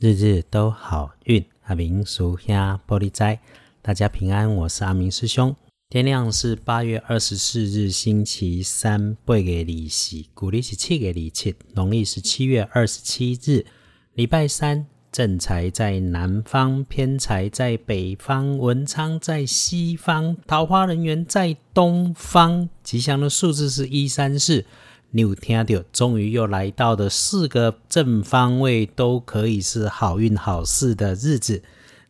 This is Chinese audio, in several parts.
日日都好运，阿明属下玻璃斋，大家平安，我是阿明师兄。天亮是八月二十四日，星期三，八月利息，古历是七月利七，农历是七月二十七日，礼拜三。正财在南方，偏财在北方，文昌在西方，桃花人缘在东方。吉祥的数字是一三四。你有听到？终于又来到的四个正方位，都可以是好运好事的日子。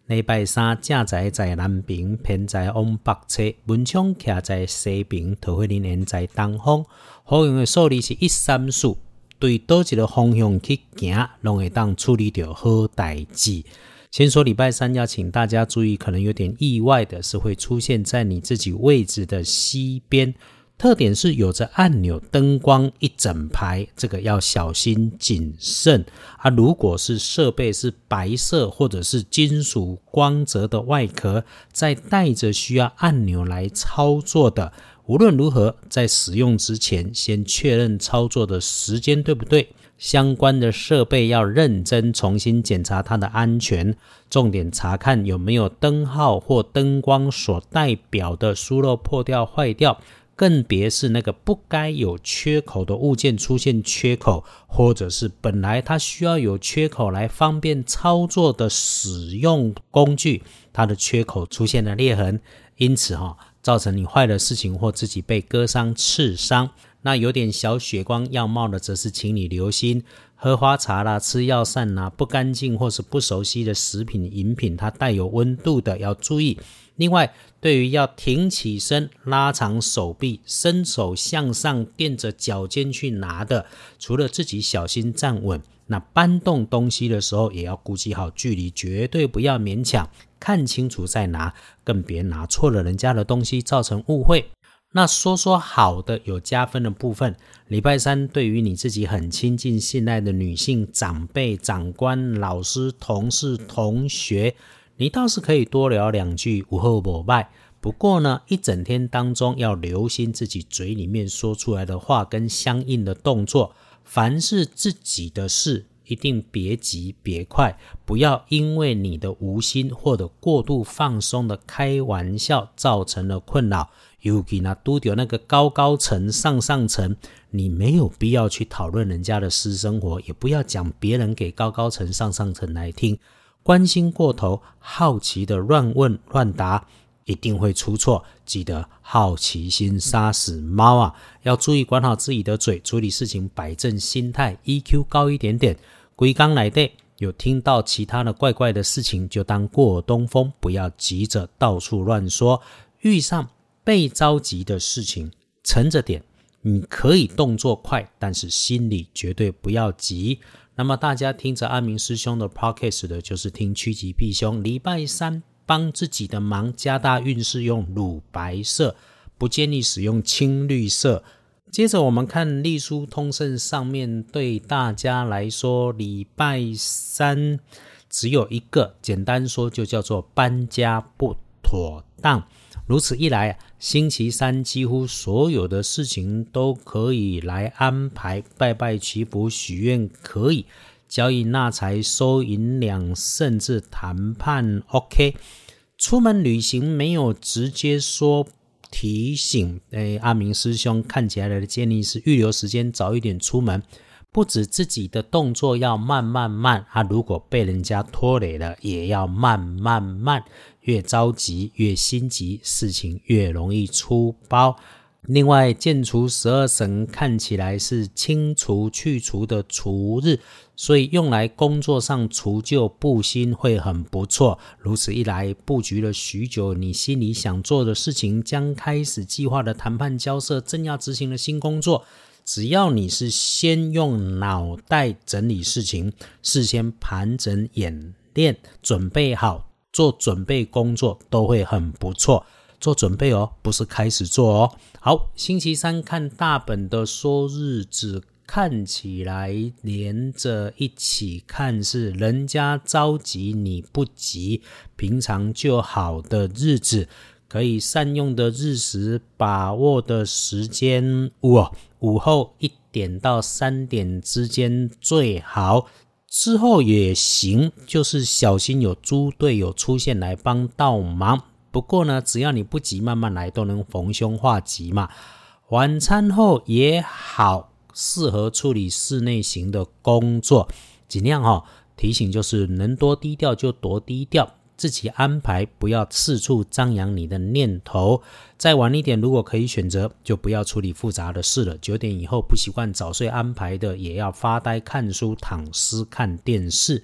礼拜三，正在在南边，偏在往北侧，文昌徛在西边，桃花人在东方。好运的数字是一三四，对多一个方向去行，拢会当处理掉好代志。先说礼拜三，要请大家注意，可能有点意外的是，会出现在你自己位置的西边。特点是有着按钮、灯光一整排，这个要小心谨慎啊！如果是设备是白色或者是金属光泽的外壳，再带着需要按钮来操作的，无论如何在使用之前先确认操作的时间对不对。相关的设备要认真重新检查它的安全，重点查看有没有灯号或灯光所代表的疏漏破掉、坏掉。更别是那个不该有缺口的物件出现缺口，或者是本来它需要有缺口来方便操作的使用工具，它的缺口出现了裂痕，因此哈，造成你坏的事情或自己被割伤、刺伤。那有点小血光样貌的，则是请你留心喝花茶啦、吃药膳啦，不干净或是不熟悉的食品、饮品，它带有温度的要注意。另外，对于要挺起身、拉长手臂、伸手向上垫着脚尖去拿的，除了自己小心站稳，那搬动东西的时候也要估计好距离，绝对不要勉强，看清楚再拿，更别拿错了人家的东西，造成误会。那说说好的有加分的部分，礼拜三对于你自己很亲近、信赖的女性长辈、长官、老师、同事、同学。你倒是可以多聊两句，午后膜拜。不过呢，一整天当中要留心自己嘴里面说出来的话跟相应的动作。凡是自己的事，一定别急别快，不要因为你的无心或者过度放松的开玩笑造成了困扰。尤其那都掉那个高高层上上层，你没有必要去讨论人家的私生活，也不要讲别人给高高层上上层来听。关心过头，好奇的乱问乱答，一定会出错。记得好奇心杀死猫啊！要注意管好自己的嘴，处理事情摆正心态，EQ 高一点点。归刚来的，有听到其他的怪怪的事情，就当过东风，不要急着到处乱说。遇上被着急的事情，沉着点。你可以动作快，但是心里绝对不要急。那么大家听着阿明师兄的 podcast 的，就是听趋吉避凶。礼拜三帮自己的忙，加大运势用乳白色，不建议使用青绿色。接着我们看隶书通胜上面对大家来说，礼拜三只有一个，简单说就叫做搬家不妥当。如此一来，星期三几乎所有的事情都可以来安排，拜拜祈福、许愿可以，交易纳财、收银两，甚至谈判 OK。出门旅行没有直接说提醒，哎，阿明师兄看起来的建议是预留时间，早一点出门。不止自己的动作要慢慢慢，啊，如果被人家拖累了，也要慢慢慢。越着急越心急，事情越容易出包。另外，建除十二神看起来是清除去除的除日，所以用来工作上除旧布新会很不错。如此一来，布局了许久，你心里想做的事情，将开始计划的谈判交涉，正要执行的新工作。只要你是先用脑袋整理事情，事先盘整演练，准备好做准备工作，都会很不错。做准备哦，不是开始做哦。好，星期三看大本的说日子，看起来连着一起看是人家着急你不急，平常就好的日子。可以善用的日时，把握的时间，午午后一点到三点之间最好。之后也行，就是小心有猪队友出现来帮倒忙。不过呢，只要你不急，慢慢来，都能逢凶化吉嘛。晚餐后也好，适合处理室内型的工作，尽量哈。提醒就是，能多低调就多低调。自己安排，不要四处张扬你的念头。再晚一点，如果可以选择，就不要处理复杂的事了。九点以后不习惯早睡安排的，也要发呆、看书、躺尸、看电视。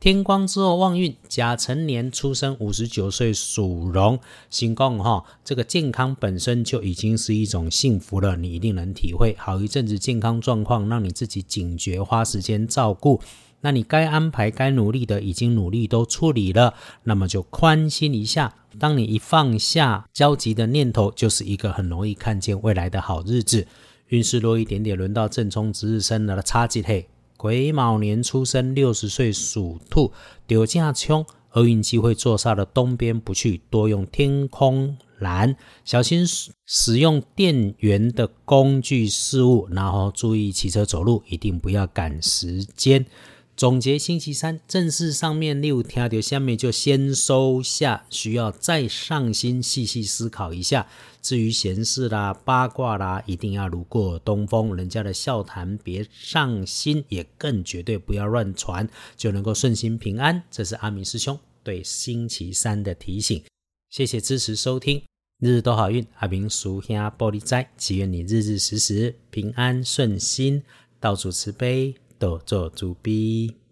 天光之后旺运，甲辰年出生，五十九岁属龙。新公哈，这个健康本身就已经是一种幸福了，你一定能体会。好一阵子健康状况，让你自己警觉，花时间照顾。那你该安排、该努力的，已经努力都处理了，那么就宽心一下。当你一放下焦急的念头，就是一个很容易看见未来的好日子。运势弱一点点，轮到正冲值日生了，差几嘿。癸卯年出生，六十岁属兔，丢架冲，厄运机会坐煞的东边不去，多用天空蓝，小心使用电源的工具事物，然后注意骑车走路，一定不要赶时间。总结星期三正式上面六条，条下面就先收下，需要再上心细细思考一下。至于闲事啦、八卦啦，一定要如过东风，人家的笑谈别上心，也更绝对不要乱传，就能够顺心平安。这是阿明师兄对星期三的提醒。谢谢支持收听，日日都好运，阿明属下玻璃斋，祈愿你日日时时平安顺心，到处慈悲。多做主笔。